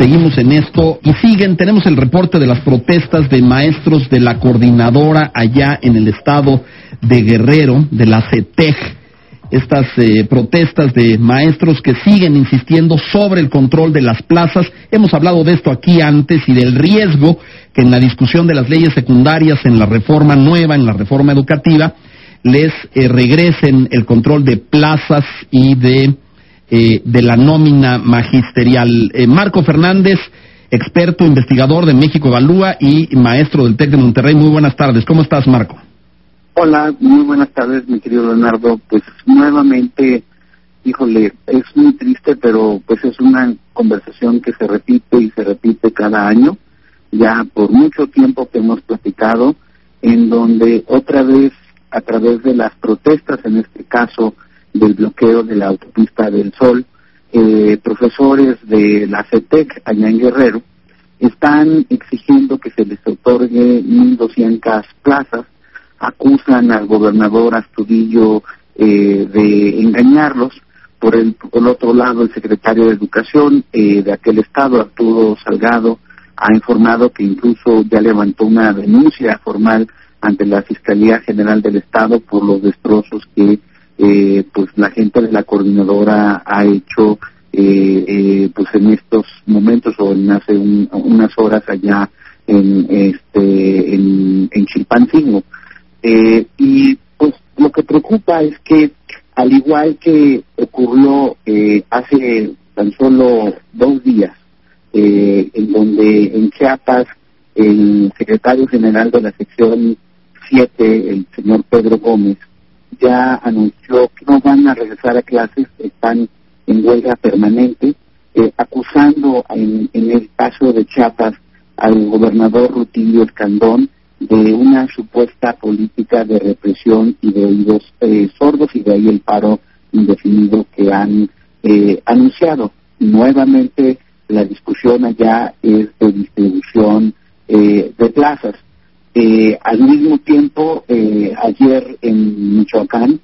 Seguimos en esto y siguen, tenemos el reporte de las protestas de maestros de la coordinadora allá en el estado de Guerrero, de la CETEG. Estas eh, protestas de maestros que siguen insistiendo sobre el control de las plazas. Hemos hablado de esto aquí antes y del riesgo que en la discusión de las leyes secundarias, en la reforma nueva, en la reforma educativa, les eh, regresen el control de plazas y de eh, de la nómina magisterial. Eh, Marco Fernández, experto investigador de México Evalúa y maestro del TEC de Monterrey. Muy buenas tardes. ¿Cómo estás, Marco? Hola, muy buenas tardes, mi querido Leonardo. Pues nuevamente, híjole, es muy triste, pero pues es una conversación que se repite y se repite cada año, ya por mucho tiempo que hemos platicado, en donde otra vez, a través de las protestas, en este caso, del bloqueo de la autopista del Sol, eh, profesores de la CETEC allá en Guerrero están exigiendo que se les otorgue 1.200 plazas, acusan al gobernador Astudillo eh, de engañarlos. Por el, por otro lado, el secretario de Educación eh, de aquel estado, Arturo Salgado, ha informado que incluso ya levantó una denuncia formal ante la Fiscalía General del Estado por los destrozos que eh, pues la gente la coordinadora ha hecho eh, eh, pues en estos momentos o en hace unas horas allá en este en, en Chilpancingo. Eh, y pues lo que preocupa es que al igual que ocurrió eh, hace tan solo dos días eh, en donde en Chiapas el secretario general de la sección 7 el señor Pedro Gómez ya anunció que no van a regresar a clases, están en huelga permanente, eh, acusando en, el caso de Chiapas al gobernador Rutilio Escandón de una supuesta política de represión y de oídos eh, sordos y de ahí el paro indefinido que han eh, anunciado. Nuevamente la discusión allá es de distribución de plazas. Eh, al mismo tiempo, eh, ayer en Michoacán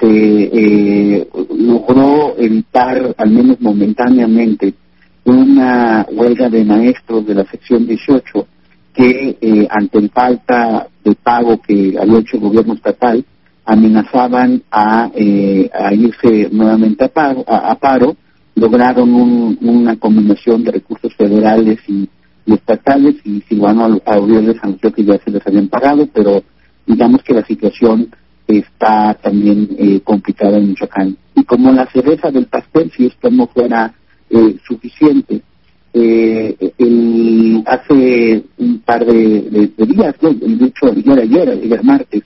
se eh, logró evitar, al menos momentáneamente, una huelga de maestros de la sección 18 que, eh, ante el falta de pago que había hecho el gobierno estatal, amenazaban a, eh, a irse nuevamente a, a, paro, lograron un, una combinación de recursos federales y estatales y Silvano Aureoles anunció que ya se les habían pagado, pero digamos que la situación está también eh, complicada en Michoacán. Y como la cereza del pastel, si esto no fuera eh, suficiente, eh, el, hace un par de, días, de hecho ayer, ayer, martes,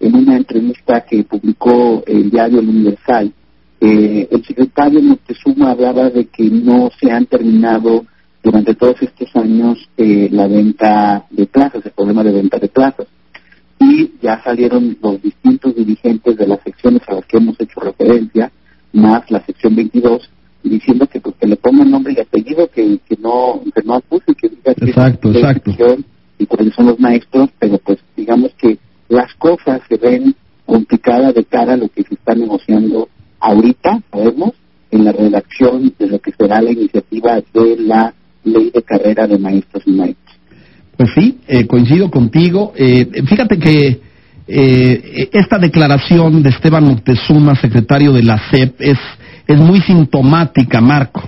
en una entrevista que publicó el diario El Universal, eh, el secretario Montezuma hablaba de que no se han terminado durante todos estos años eh, la venta de plazas, el problema de venta de plazas. Y ya salieron los distintos dirigentes de las secciones a las que hemos hecho referencia, más la sección 22, diciendo que, pues, que le pongan nombre y apellido, que, que no que no acuse, que diga que exacto, exacto. y cuáles son los maestros, pero pues digamos que las cosas se ven complicadas de cara a lo que se está negociando ahorita, sabemos, en la redacción de lo que será la iniciativa de la ley de carrera de maestros y. Pues sí, eh, coincido contigo. Eh, fíjate que eh, esta declaración de Esteban Moctezuma, secretario de la CEP, es, es muy sintomática, Marco,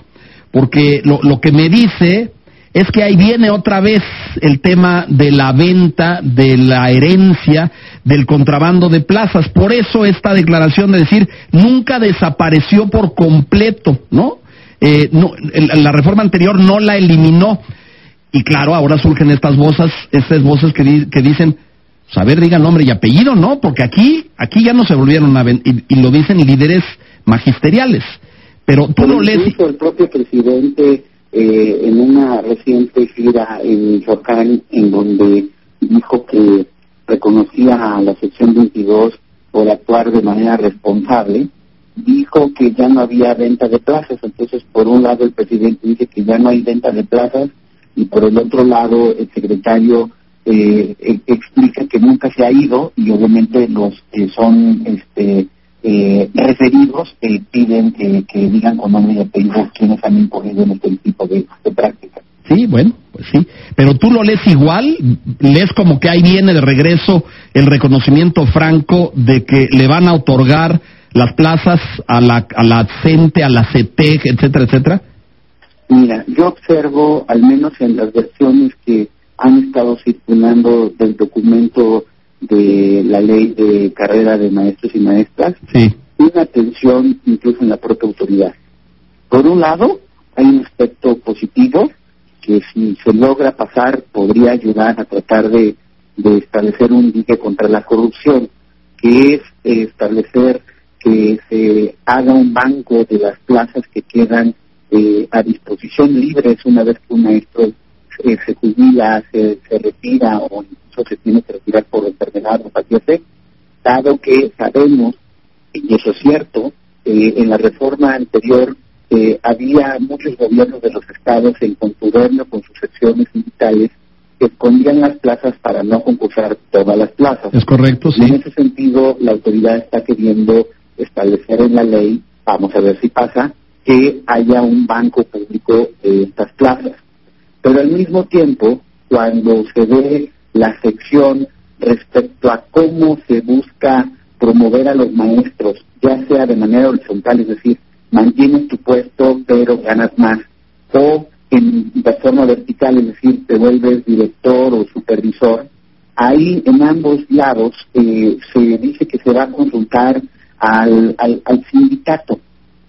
porque lo, lo que me dice es que ahí viene otra vez el tema de la venta, de la herencia, del contrabando de plazas. Por eso esta declaración de decir nunca desapareció por completo, ¿no? Eh, no, la reforma anterior no la eliminó. Y claro, ahora surgen estas voces, estas voces que, que dicen, saber, pues, digan nombre y apellido, ¿no? Porque aquí, aquí ya no se volvieron a y, y, lo dicen líderes magisteriales. Pero tú no lees... el propio presidente eh, en una reciente gira en Michoacán, en donde dijo que reconocía a la sección 22 por actuar de manera responsable, dijo que ya no había venta de plazas. Entonces, por un lado, el presidente dice que ya no hay venta de plazas y por el otro lado, el secretario eh, e-, explica que nunca se ha ido y obviamente los que son este eh, referidos eh, piden que digan con nombre y apellido quienes han incurrido en este tipo de, práctica. Sí, bueno, pues sí. Pero tú lo lees igual, lees como que ahí viene de regreso el reconocimiento franco de que le van a otorgar las plazas a la, a la CENTE, a la CETEC, etcétera, etcétera. Mira, yo observo, al menos en las versiones que han estado circulando del documento de la ley de carrera de maestros y maestras, una tensión incluso en la propia autoridad. Por un lado, hay un aspecto positivo que si se logra pasar podría ayudar a tratar de, establecer un dique contra la corrupción, que es establecer que se haga un banco de las plazas que quedan eh, a disposición libres una vez que un maestro eh, se jubila, se, se retira o incluso se tiene que retirar por enfermedad o paciente, dado que sabemos, y eso es cierto, eh, en la reforma anterior eh, había muchos gobiernos de los estados en contubernio con sus secciones sindicales que escondían las plazas para no concursar todas las plazas. Es correcto, sí. En ese sentido, la autoridad está queriendo establecer en la ley, vamos a ver si pasa, que haya un banco público de estas plazas. Pero al mismo tiempo, cuando se ve la sección respecto a cómo se busca promover a los maestros, ya sea de manera horizontal, es decir, mantienes tu puesto pero ganas más, o en, de forma vertical, es decir, te vuelves director o supervisor, ahí en ambos lados eh, se dice que se va a consultar al, al, sindicato.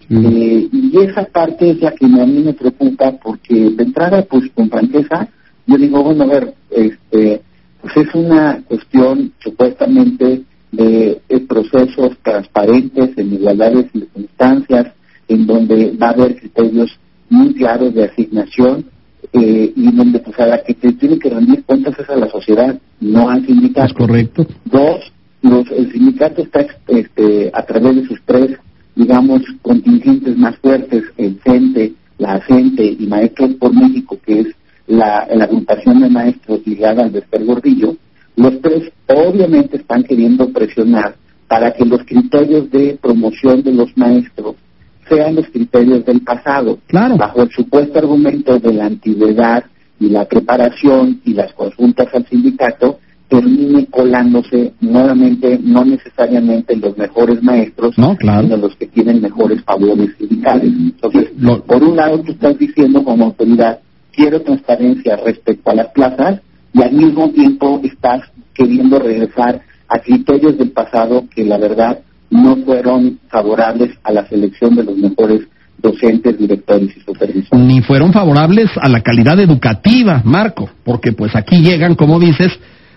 Eh, y esa parte es la que a mí me preocupa porque de entrada, pues con franqueza, yo digo, bueno, a ver, este, pues es una cuestión supuestamente de, procesos transparentes, en igualdades y circunstancias, en donde va a haber criterios muy claros de asignación eh, y donde pues a la que te tiene que rendir cuentas es a la sociedad, no al sindicato. Es correcto. Dos, los, el sindicato está este, a través de sus tres, digamos, contingentes más fuertes, el CENTE, la ACENTE y Maestros por México, que es la, la agrupación de maestros ligada al Vesper Gordillo, los tres obviamente están queriendo presionar para que los criterios de promoción de los maestros sean los criterios del pasado, bajo el supuesto argumento de la antigüedad y la preparación y las consultas al sindicato, termine colándose nuevamente, no necesariamente los mejores maestros, sino los que tienen mejores favores sindicales. Entonces, por un lado, tú estás diciendo como autoridad, quiero transparencia respecto a las plazas y al mismo tiempo estás queriendo regresar a criterios del pasado que la verdad no fueron favorables a la selección de los mejores docentes, directores y supervisores. Ni fueron favorables a la calidad educativa, Marco, porque pues aquí llegan, como dices,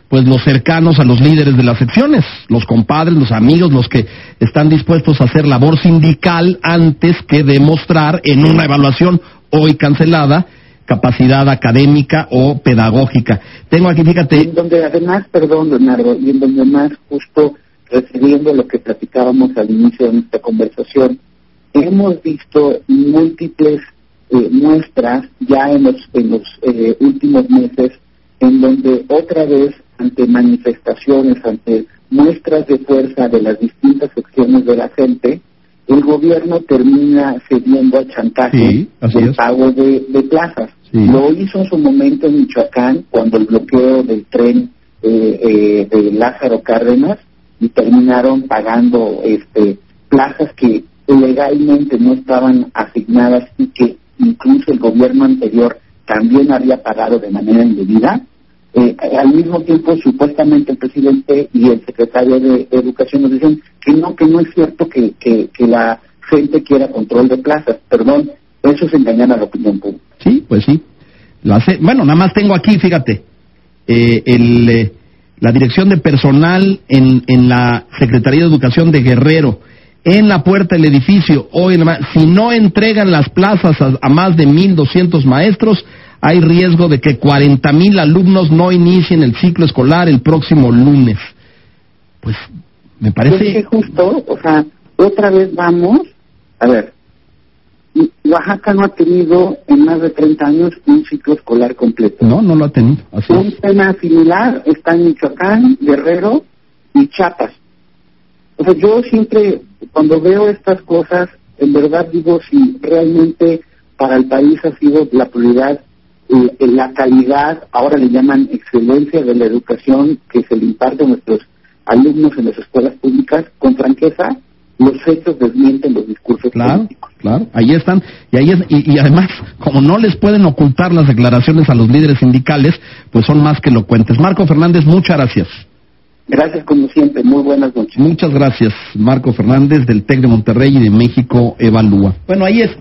pues los cercanos a los líderes de las secciones, los compadres, los amigos, los que están dispuestos a hacer labor sindical antes que demostrar en una evaluación hoy cancelada capacidad académica o pedagógica. Tengo aquí, fíjate. En donde además, perdón, Leonardo, y en donde más justo refiriendo a lo que platicábamos al inicio de nuestra conversación, hemos visto múltiples eh, muestras ya en los, en los eh, últimos meses en donde otra vez ante manifestaciones, ante muestras de fuerza de las distintas secciones de la gente, el gobierno termina cediendo al chantaje del pago de, plazas. Lo hizo en su momento en Michoacán, cuando el bloqueo del tren eh, eh, de Lázaro Cárdenas, y terminaron pagando este plazas que legalmente no estaban asignadas y que incluso el gobierno anterior también había pagado de manera indebida. Eh, al mismo tiempo, supuestamente el presidente y el secretario de, Educación nos dicen que no, que no es cierto que, que, la gente quiera control de plazas. Perdón, eso es engañar a la opinión pública. Sí, pues sí. La bueno, nada más tengo aquí, fíjate, eh, el, eh, la dirección de personal en, en la Secretaría de Educación de Guerrero, en la puerta del edificio, hoy, si no entregan las plazas a, a más de 1.200 maestros, hay riesgo de que 40 mil alumnos no inicien el ciclo escolar el próximo lunes. Pues me parece... que justo, o sea, otra vez vamos, a ver, Oaxaca no ha tenido en más de 30 años un ciclo escolar completo. No, no lo ha tenido. un tema similar está en Michoacán, Guerrero y Chiapas. O sea, yo siempre cuando veo estas cosas, en verdad digo si realmente para el país ha sido la prioridad la calidad, ahora le llaman excelencia de la educación que se le imparte a nuestros alumnos en las escuelas públicas, con franqueza, los hechos desmienten los discursos claro, políticos. Claro, ahí están. Y, ahí es, y, y, además, como no les pueden ocultar las declaraciones a los líderes sindicales, pues son más que elocuentes. Marco Fernández, muchas gracias. Gracias como siempre, muy buenas noches. Muchas gracias, Marco Fernández del TEC de Monterrey y de México Evalúa. Bueno, ahí está.